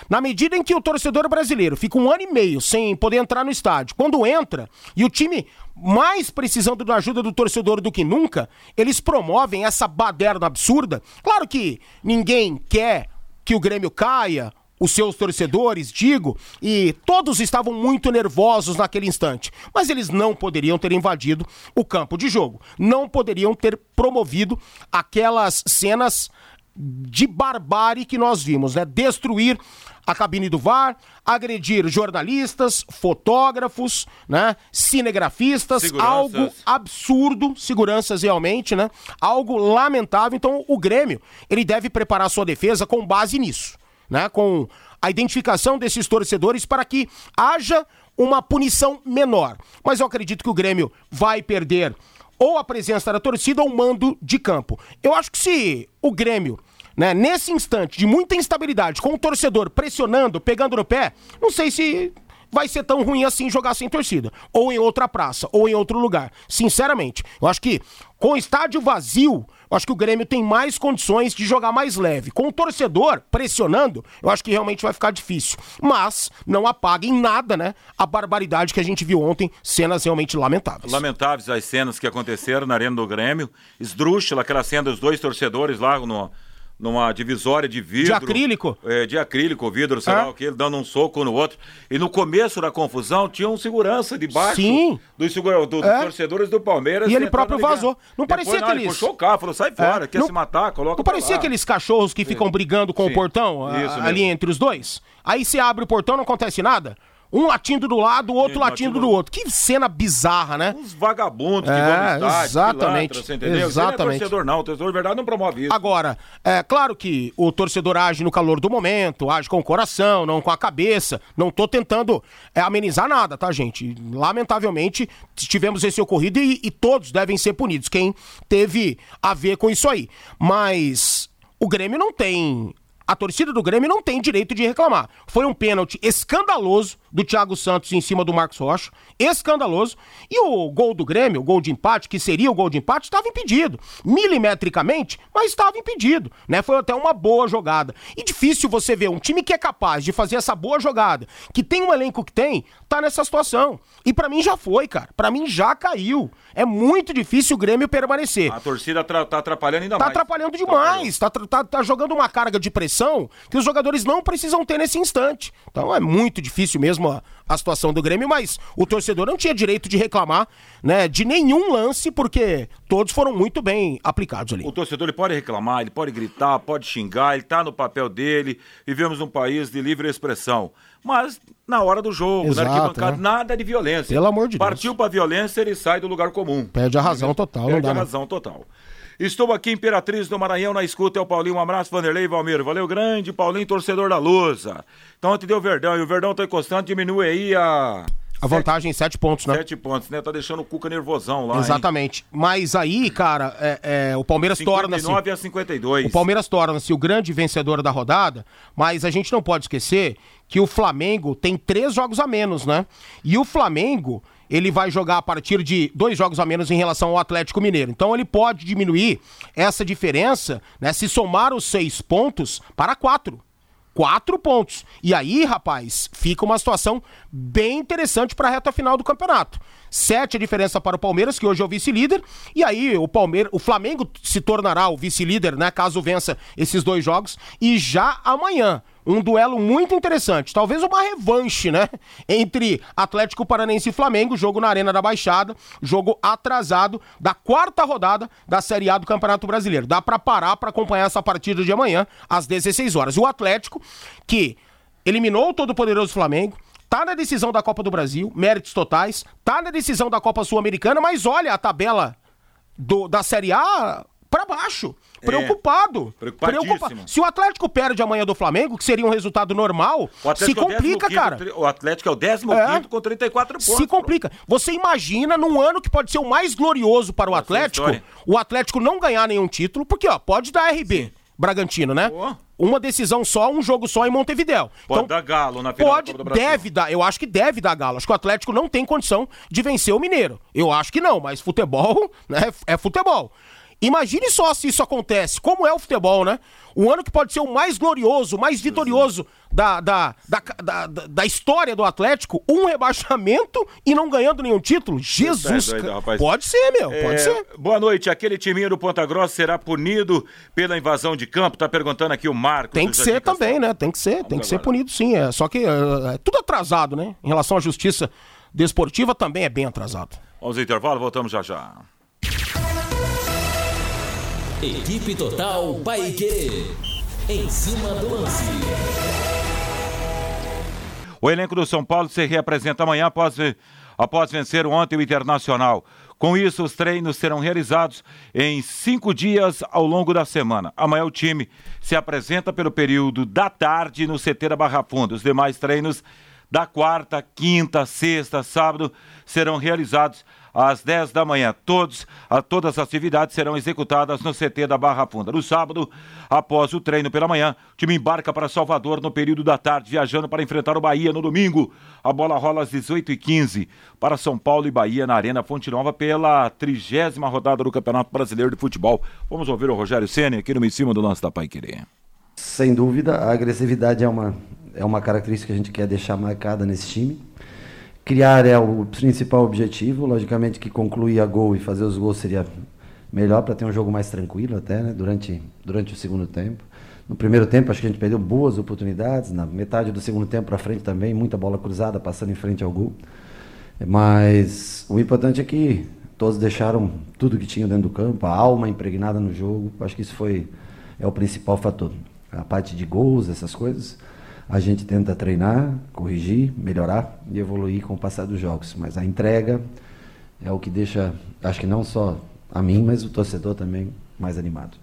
Na medida em que o torcedor brasileiro fica um ano e meio sem poder entrar no estádio, quando entra e o time mais precisando da ajuda do torcedor do que nunca, eles promovem essa baderna absurda. Claro que ninguém quer que o Grêmio caia os seus torcedores, digo, e todos estavam muito nervosos naquele instante. Mas eles não poderiam ter invadido o campo de jogo. Não poderiam ter promovido aquelas cenas de barbárie que nós vimos, né? Destruir a cabine do VAR, agredir jornalistas, fotógrafos, né? Cinegrafistas, algo absurdo, seguranças realmente, né? Algo lamentável. Então, o Grêmio, ele deve preparar sua defesa com base nisso né, com a identificação desses torcedores para que haja uma punição menor. Mas eu acredito que o Grêmio vai perder ou a presença da torcida ou o mando de campo. Eu acho que se o Grêmio, né, nesse instante de muita instabilidade, com o torcedor pressionando, pegando no pé, não sei se vai ser tão ruim assim jogar sem torcida. Ou em outra praça, ou em outro lugar. Sinceramente, eu acho que com o estádio vazio, eu acho que o Grêmio tem mais condições de jogar mais leve. Com o torcedor pressionando, eu acho que realmente vai ficar difícil. Mas não apaga em nada, né, a barbaridade que a gente viu ontem, cenas realmente lamentáveis. Lamentáveis as cenas que aconteceram na Arena do Grêmio. Esdrúxula, aquela cena dos dois torcedores lá no numa divisória de vidro. De acrílico? É, de acrílico, vidro, sei é. lá o que, ele dando um soco no outro. E no começo da confusão tinha um segurança debaixo Sim. dos, do, dos é. torcedores do Palmeiras. E ele próprio vazou. Não Depois, parecia não, aqueles... Ele puxou o carro, falou, sai fora, é. quer não... se matar, coloca Não parecia lá. aqueles cachorros que Sim. ficam brigando com Sim. o portão Isso ali entre os dois? Aí se abre o portão, não acontece nada? Um latindo do lado, o outro latindo do outro. Que cena bizarra, né? Uns vagabundos que é, vão no estádio, exatamente, pilantra? Exatamente. Não é torcedor não, o torcedor de verdade não promove isso. Agora, é claro que o torcedor age no calor do momento, age com o coração, não com a cabeça. Não tô tentando é, amenizar nada, tá, gente? Lamentavelmente, tivemos esse ocorrido e, e todos devem ser punidos. Quem teve a ver com isso aí. Mas o Grêmio não tem a torcida do Grêmio não tem direito de reclamar. Foi um pênalti escandaloso do Thiago Santos em cima do Marcos Rocha, escandaloso. E o gol do Grêmio, o gol de empate, que seria o gol de empate, estava impedido. Milimetricamente, mas estava impedido, né? Foi até uma boa jogada. E difícil você ver um time que é capaz de fazer essa boa jogada, que tem um elenco que tem, tá nessa situação. E para mim já foi, cara. Para mim já caiu. É muito difícil o Grêmio permanecer. A torcida tá atrapalhando ainda tá mais. Tá atrapalhando demais. Tá, tá, tá jogando uma carga de pressão que os jogadores não precisam ter nesse instante. Então é muito difícil mesmo a, a situação do Grêmio, mas o torcedor não tinha direito de reclamar, né, de nenhum lance, porque todos foram muito bem aplicados ali. O torcedor ele pode reclamar, ele pode gritar, pode xingar, ele tá no papel dele. Vivemos num país de livre expressão. Mas na hora do jogo, Exato, na arquibancada, é. nada de violência. Pelo amor de Deus. Partiu pra violência, ele sai do lugar comum. Perde a razão total, Perde não dá, a razão total. Estou aqui, Imperatriz do Maranhão, na escuta. É o Paulinho. Um abraço, Vanderlei e Valmir. Valeu, grande. Paulinho, torcedor da Lusa. Então, ontem deu Verdão. E o Verdão tá encostando, diminui aí a. A vantagem em sete pontos, né? Sete pontos, né? Tá deixando o Cuca nervosão lá. Exatamente. Hein? Mas aí, cara, é, é, o Palmeiras torna-se. 59 a 52. O Palmeiras torna-se o grande vencedor da rodada, mas a gente não pode esquecer que o Flamengo tem três jogos a menos, né? E o Flamengo ele vai jogar a partir de dois jogos a menos em relação ao Atlético Mineiro. Então ele pode diminuir essa diferença, né? Se somar os seis pontos para quatro. Quatro pontos. E aí, rapaz, fica uma situação bem interessante para a reta final do campeonato. Sete a diferença para o Palmeiras, que hoje é o vice-líder. E aí, o Palmeiras, o Flamengo se tornará o vice-líder, né? Caso vença esses dois jogos. E já amanhã, um duelo muito interessante, talvez uma revanche, né? Entre Atlético Paranense e Flamengo, jogo na Arena da Baixada, jogo atrasado da quarta rodada da Série A do Campeonato Brasileiro. Dá para parar para acompanhar essa partida de amanhã às 16 horas. O Atlético que eliminou o todo-poderoso Flamengo, tá na decisão da Copa do Brasil, méritos totais, tá na decisão da Copa Sul-Americana, mas olha a tabela do, da Série A para baixo. Preocupado. É, preocupado. Se o Atlético perde amanhã do Flamengo, que seria um resultado normal, se é complica, é cara. O Atlético é o 15 é. com 34 pontos. Se complica. Você imagina num ano que pode ser o mais glorioso para o Atlético, o Atlético não ganhar nenhum título, porque ó, pode dar RB. Sim. Bragantino, né? Oh. Uma decisão só, um jogo só em Montevidéu. Pode então, dar galo na final Pode, deve dar. Eu acho que deve dar galo. Acho que o Atlético não tem condição de vencer o Mineiro. Eu acho que não, mas futebol, [laughs] né? É futebol. Imagine só se isso acontece. Como é o futebol, né? Um ano que pode ser o mais glorioso, o mais vitorioso da, da, da, da, da história do Atlético, um rebaixamento e não ganhando nenhum título? Jesus! É doido, pode ser, meu, É, pode ser. Boa noite. Aquele timinho do Ponta Grossa será punido pela invasão de campo? Tá perguntando aqui o Marcos. Tem que ser também, né? Tem que ser, tem que ser punido sim. É. Só que é, é tudo atrasado, né? Em relação à justiça desportiva também é bem atrasado. Vamos ao intervalo, voltamos já já. Equipe Total Paique. Em cima do lance. O elenco do São Paulo se reapresenta amanhã após, após vencer ontem o Internacional. Com isso, os treinos serão realizados em cinco dias ao longo da semana. Amanhã o time se apresenta pelo período da tarde no CT da Barra Funda. Os demais treinos da quarta, quinta, sexta, sábado serão realizados às 10 da manhã. Todos, a, todas as atividades serão executadas no CT da Barra Funda. No sábado, após o treino pela manhã, o time embarca para Salvador no período da tarde, viajando para enfrentar o Bahia no domingo. A bola rola às 18h15 para São Paulo e Bahia na Arena Fonte Nova pela trigésima rodada do Campeonato Brasileiro de Futebol. Vamos ouvir o Rogério Ceni aqui no Em Cima do Lance da Pai Querer. Sem dúvida, a agressividade é uma, é uma característica que a gente quer deixar marcada nesse time. Criar é o principal objetivo, logicamente que concluir a gol e fazer os gols seria melhor para ter um jogo mais tranquilo até, né, durante, durante o segundo tempo. No primeiro tempo acho que a gente perdeu boas oportunidades, na metade do segundo tempo para frente também, muita bola cruzada passando em frente ao gol. Mas o importante é que todos deixaram tudo que tinham dentro do campo, a alma impregnada no jogo. Acho que isso foi é o principal fator. A parte de gols, essas coisas, a gente tenta treinar, corrigir, melhorar e evoluir com o passar dos jogos. Mas a entrega é o que deixa, acho que não só a mim, mas o torcedor também mais animado.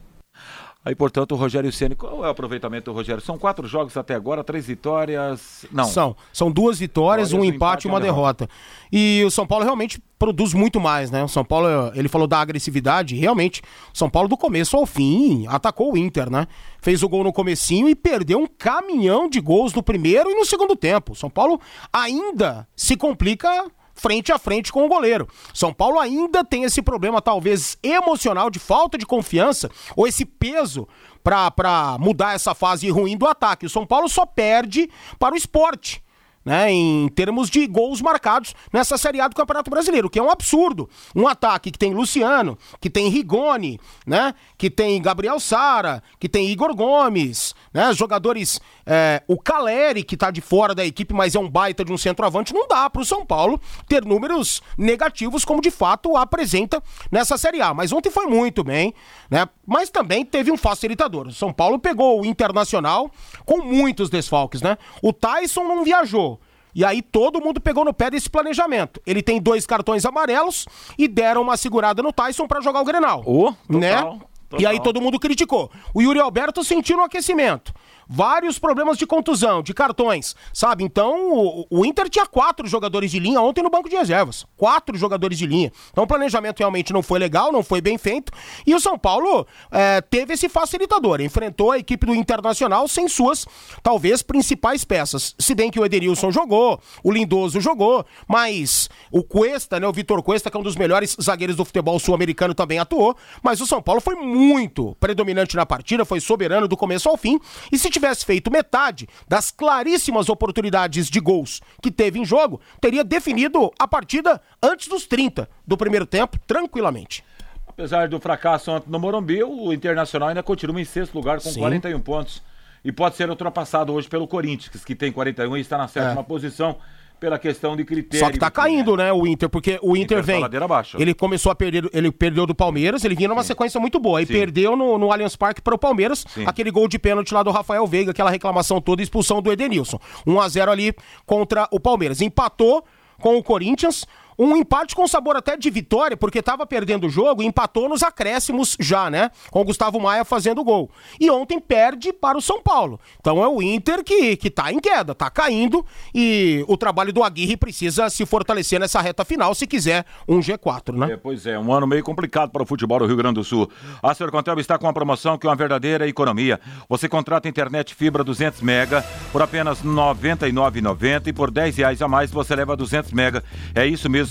Aí, portanto, o Rogério Ceni, qual é o aproveitamento do Rogério? São quatro jogos até agora, três vitórias. Não. São. São duas vitórias, um um empate e uma uma derrota. E o São Paulo realmente produz muito mais, né? O São Paulo, ele falou da agressividade, realmente, o São Paulo do começo ao fim atacou o Inter, né? Fez o gol no comecinho e perdeu um caminhão de gols no primeiro e no segundo tempo. O São Paulo ainda se complica frente a frente com o goleiro. São Paulo ainda tem esse problema, talvez emocional, de falta de confiança, ou esse peso para mudar essa fase ruim do ataque. O São Paulo só perde para o esporte. Né, em termos de gols marcados nessa Série A do Campeonato Brasileiro, que é um absurdo. Um ataque que tem Luciano, que tem Rigoni, né, que tem Gabriel Sara, que tem Igor Gomes, né, jogadores, é, o Caleri, que tá de fora da equipe, mas é um baita de um centroavante, não dá pro São Paulo ter números negativos como de fato apresenta nessa Série A. Mas ontem foi muito bem, né, mas também teve um facilitador. O São Paulo pegou o Internacional com muitos desfalques, né? O Tyson não viajou. E aí todo mundo pegou no pé desse planejamento. Ele tem dois cartões amarelos e deram uma segurada no Tyson para jogar o Grenal. Ô, total, né? Total. E aí todo mundo criticou. O Yuri Alberto sentiu no aquecimento. Vários problemas de contusão, de cartões, sabe? Então, o, o Inter tinha quatro jogadores de linha ontem no banco de reservas. Quatro jogadores de linha. Então, o planejamento realmente não foi legal, não foi bem feito. E o São Paulo é, teve esse facilitador. Enfrentou a equipe do Internacional sem suas, talvez, principais peças. Se bem que o Ederilson jogou, o Lindoso jogou, mas o Cuesta, né? O Vitor Cuesta, que é um dos melhores zagueiros do futebol sul-americano, também atuou. Mas o São Paulo foi muito predominante na partida, foi soberano do começo ao fim. E se tivesse feito metade das claríssimas oportunidades de gols que teve em jogo, teria definido a partida antes dos 30 do primeiro tempo, tranquilamente. Apesar do fracasso ontem no Morumbi, o Internacional ainda continua em sexto lugar com Sim. 41 pontos. E pode ser ultrapassado hoje pelo Corinthians, que tem 41 e está na sétima É. posição pela questão de critério. Só que tá caindo, né, o Inter, porque o Inter, Inter tá vem. ladeira abaixo. Ele começou a perder, ele perdeu do Palmeiras, ele vinha numa sequência muito boa. E Sim. perdeu no, no Allianz Parque para o Palmeiras, Sim. aquele gol de pênalti lá do Rafael Veiga, aquela reclamação toda, expulsão do Edenilson. 1 a 0 ali contra o Palmeiras. Empatou com o Corinthians. Um empate com sabor até de vitória, porque tava perdendo o jogo e empatou nos acréscimos já, né? Com o Gustavo Maia fazendo gol. E ontem perde para o São Paulo. Então é o Inter que, que tá em queda, tá caindo e o trabalho do Aguirre precisa se fortalecer nessa reta final se quiser um G4, né? É, pois é, um ano meio complicado para o futebol do Rio Grande do Sul. A Sercontel está com uma promoção que é uma verdadeira economia. Você contrata internet fibra 200 mega por apenas R$ 99,90 e por 10 reais a mais você leva 200 mega. É isso mesmo.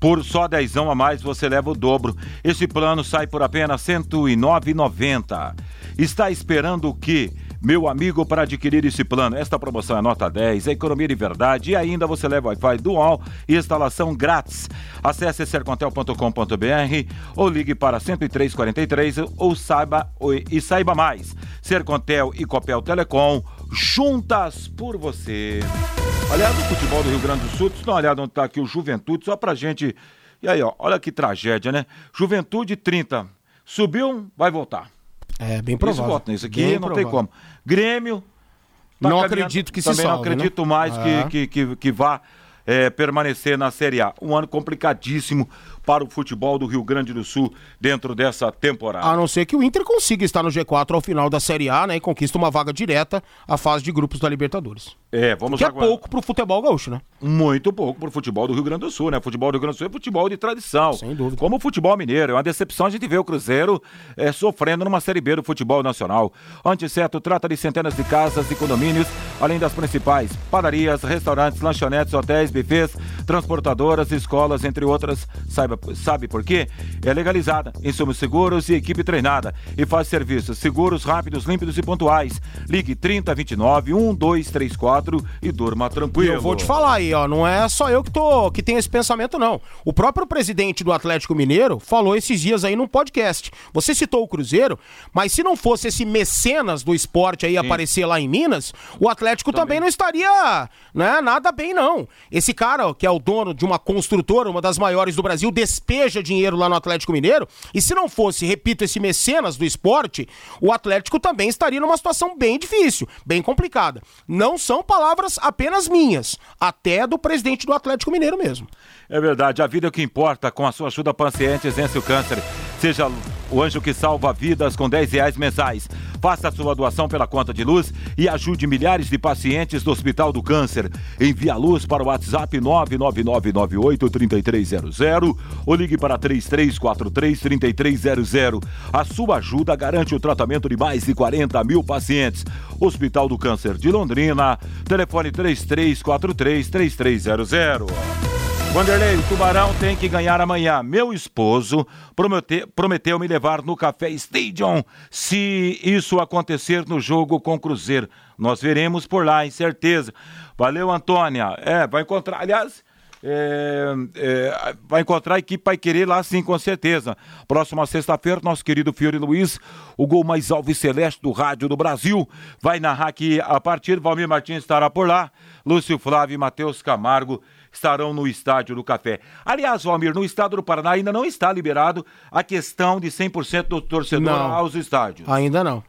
Por só 10 a mais você leva o dobro. Esse plano sai por apenas R$ 109,90. Está esperando o quê? meu amigo, para adquirir esse plano. Esta promoção é nota 10, é economia de verdade e ainda você leva Wi-Fi dual e instalação grátis. Acesse sercontel.com.br ou ligue para 10343 ou saiba e saiba mais. Sercontel e Copel Telecom juntas por você. Aliás, no futebol do Rio Grande do Sul, eu dar uma olhada onde está aqui o Juventude, só pra gente. E aí, ó, olha que tragédia, né? Juventude 30. Subiu, vai voltar. É, bem provável. Isso volta nisso aqui, bem não provável. tem como. Grêmio. Tá não acredito que se Também salve, não acredito né? mais é. que, que, que, vá é, permanecer na Série A. Um ano complicadíssimo para o futebol do Rio Grande do Sul dentro dessa temporada. A não ser que o Inter consiga estar no G4 ao final da Série A, né? E conquista uma vaga direta à fase de grupos da Libertadores. É, vamos Que é pouco pro futebol gaúcho, né? Muito pouco pro futebol do Rio Grande do Sul, né? Futebol do Rio Grande do Sul é futebol de tradição. Sem dúvida. Como o futebol mineiro. É uma decepção a gente ver o Cruzeiro é, sofrendo numa Série B do futebol nacional. Antisseto trata de centenas de casas e condomínios, além das principais padarias, restaurantes, lanchonetes, hotéis, bufês, transportadoras, escolas, entre outras. Saiba, sabe por quê? É legalizada, insumos seguros e equipe treinada. E faz serviços seguros, rápidos, límpidos e pontuais. Ligue 3029 1234 e durma tranquilo. Eu vou te falar aí, ó, não é só eu que tô que tenho esse pensamento não. O próprio presidente do Atlético Mineiro falou esses dias aí num podcast. Você citou o Cruzeiro, mas se não fosse esse mecenas do esporte aí Sim. aparecer lá em Minas, o Atlético também, também não estaria, né, nada bem não. Esse cara, que é o dono de uma construtora, uma das maiores do Brasil, despeja dinheiro lá no Atlético Mineiro, e se não fosse, repito, esse mecenas do esporte, o Atlético também estaria numa situação bem difícil, bem complicada. Não são palavras apenas minhas, até do presidente do Atlético Mineiro mesmo. É verdade, a vida é o que importa. Com a sua ajuda, pacientes vence o câncer. Seja o anjo que salva vidas com 10 reais mensais. Faça sua doação pela conta de luz e ajude milhares de pacientes do Hospital do Câncer. Envie a luz para o WhatsApp 99998-3300 ou ligue para 3343-3300. A sua ajuda garante o tratamento de mais de 40 mil pacientes. Hospital do Câncer de Londrina, telefone 3343-3300. Vanderlei, o Tubarão tem que ganhar amanhã. Meu esposo promete, prometeu me levar no Café Stadium se isso acontecer no jogo com o Cruzeiro. Nós veremos por lá, em certeza. Valeu, Antônia. É, vai encontrar, aliás, é, é, vai encontrar a equipe Pai Querer lá sim, com certeza. Próxima sexta-feira, nosso querido Fiore Luiz, o gol mais alvo celeste do rádio do Brasil, vai narrar aqui a partida. Valmir Martins estará por lá. Lúcio Flávio e Matheus Camargo estarão no Estádio do Café. Aliás, Valmir, no estado do Paraná ainda não está liberado a questão de 100% do torcedor não, aos estádios. Ainda não.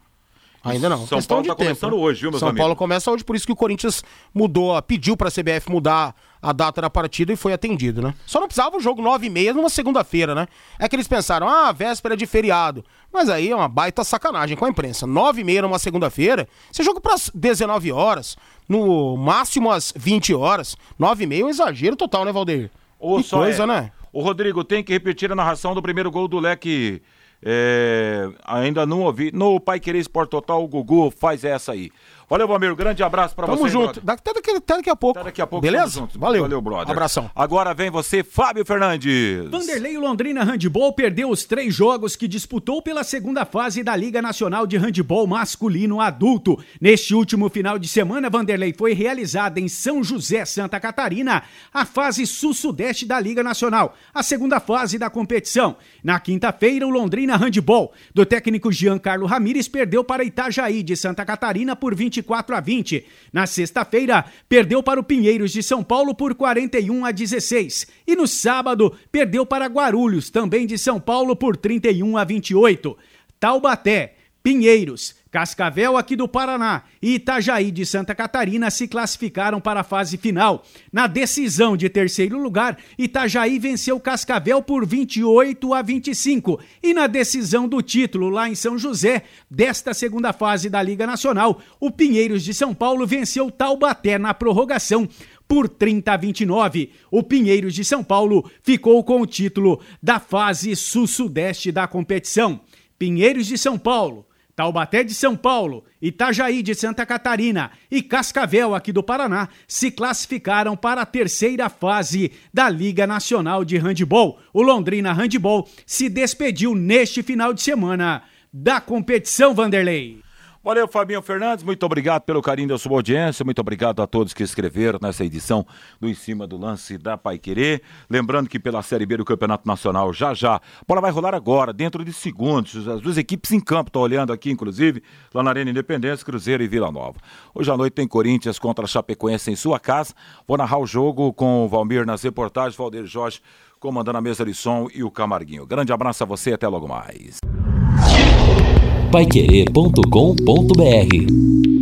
Ainda não. São Paulo está começando hoje, viu, meus São amigos? Paulo começa hoje, por isso que o Corinthians mudou, pediu para a CBF mudar a data da partida e foi atendido, né? Só não precisava o jogo 9 e meia numa segunda-feira, né? É que eles pensaram, ah, véspera de feriado. Mas aí é uma baita sacanagem com a imprensa. 9 e meia numa segunda-feira, você joga para 19 horas, no máximo às 20 horas. 9 e meia é um exagero total, né, Valdeir? Ou que coisa, é. né? O Rodrigo tem que repetir a narração do primeiro gol do Leque é, ainda não ouvi. No Pai Querer Esporte Total, o Gugu faz essa aí. Valeu, Valmir. Grande abraço pra Tamo você. Tamo junto. Até daqui, até daqui a pouco. Até daqui a pouco. Beleza? Valeu. Valeu, brother. Abração. Agora vem você, Fábio Fernandes. Vanderlei Londrina Handball perdeu os três jogos que disputou pela segunda fase da Liga Nacional de Handball Masculino Adulto. Neste último final de semana, Vanderlei foi realizada em São José, Santa Catarina, a fase sul-sudeste da Liga Nacional, a segunda fase da competição. Na quinta-feira, o Londrina Handball, do técnico Giancarlo Ramires, perdeu para Itajaí, de Santa Catarina, por 24 a 20. Na sexta-feira, perdeu para o Pinheiros de São Paulo por 41 a 16. E no sábado, perdeu para Guarulhos, também de São Paulo, por 31 a 28. Taubaté, Pinheiros, Cascavel aqui do Paraná e Itajaí de Santa Catarina se classificaram para a fase final. Na decisão de terceiro lugar, Itajaí venceu Cascavel por 28 a 25 e na decisão do título lá em São José, desta segunda fase da Liga Nacional, o Pinheiros de São Paulo venceu Taubaté na prorrogação por 30 a 29. O Pinheiros de São Paulo ficou com o título da fase sul-sudeste da competição. Pinheiros de São Paulo Taubaté de São Paulo, Itajaí de Santa Catarina e Cascavel aqui do Paraná se classificaram para a terceira fase da Liga Nacional de Handball. O Londrina Handball se despediu neste final de semana da competição Vanderlei. Valeu, Fabinho Fernandes, muito obrigado pelo carinho da sua audiência, muito obrigado a todos que escreveram nessa edição do Em Cima do Lance da Pai Querer. Lembrando que pela Série B do Campeonato Nacional, já já, a bola vai rolar agora, dentro de segundos. As duas equipes em campo, estou olhando aqui, inclusive, lá na Arena Independência, Cruzeiro e Vila Nova. Hoje à noite tem Corinthians contra Chapecoense em sua casa. Vou narrar o jogo com o Valmir nas reportagens, Valdir Jorge comandando a mesa de som e o Camarguinho. Grande abraço a você e até logo mais paiquerê.com.br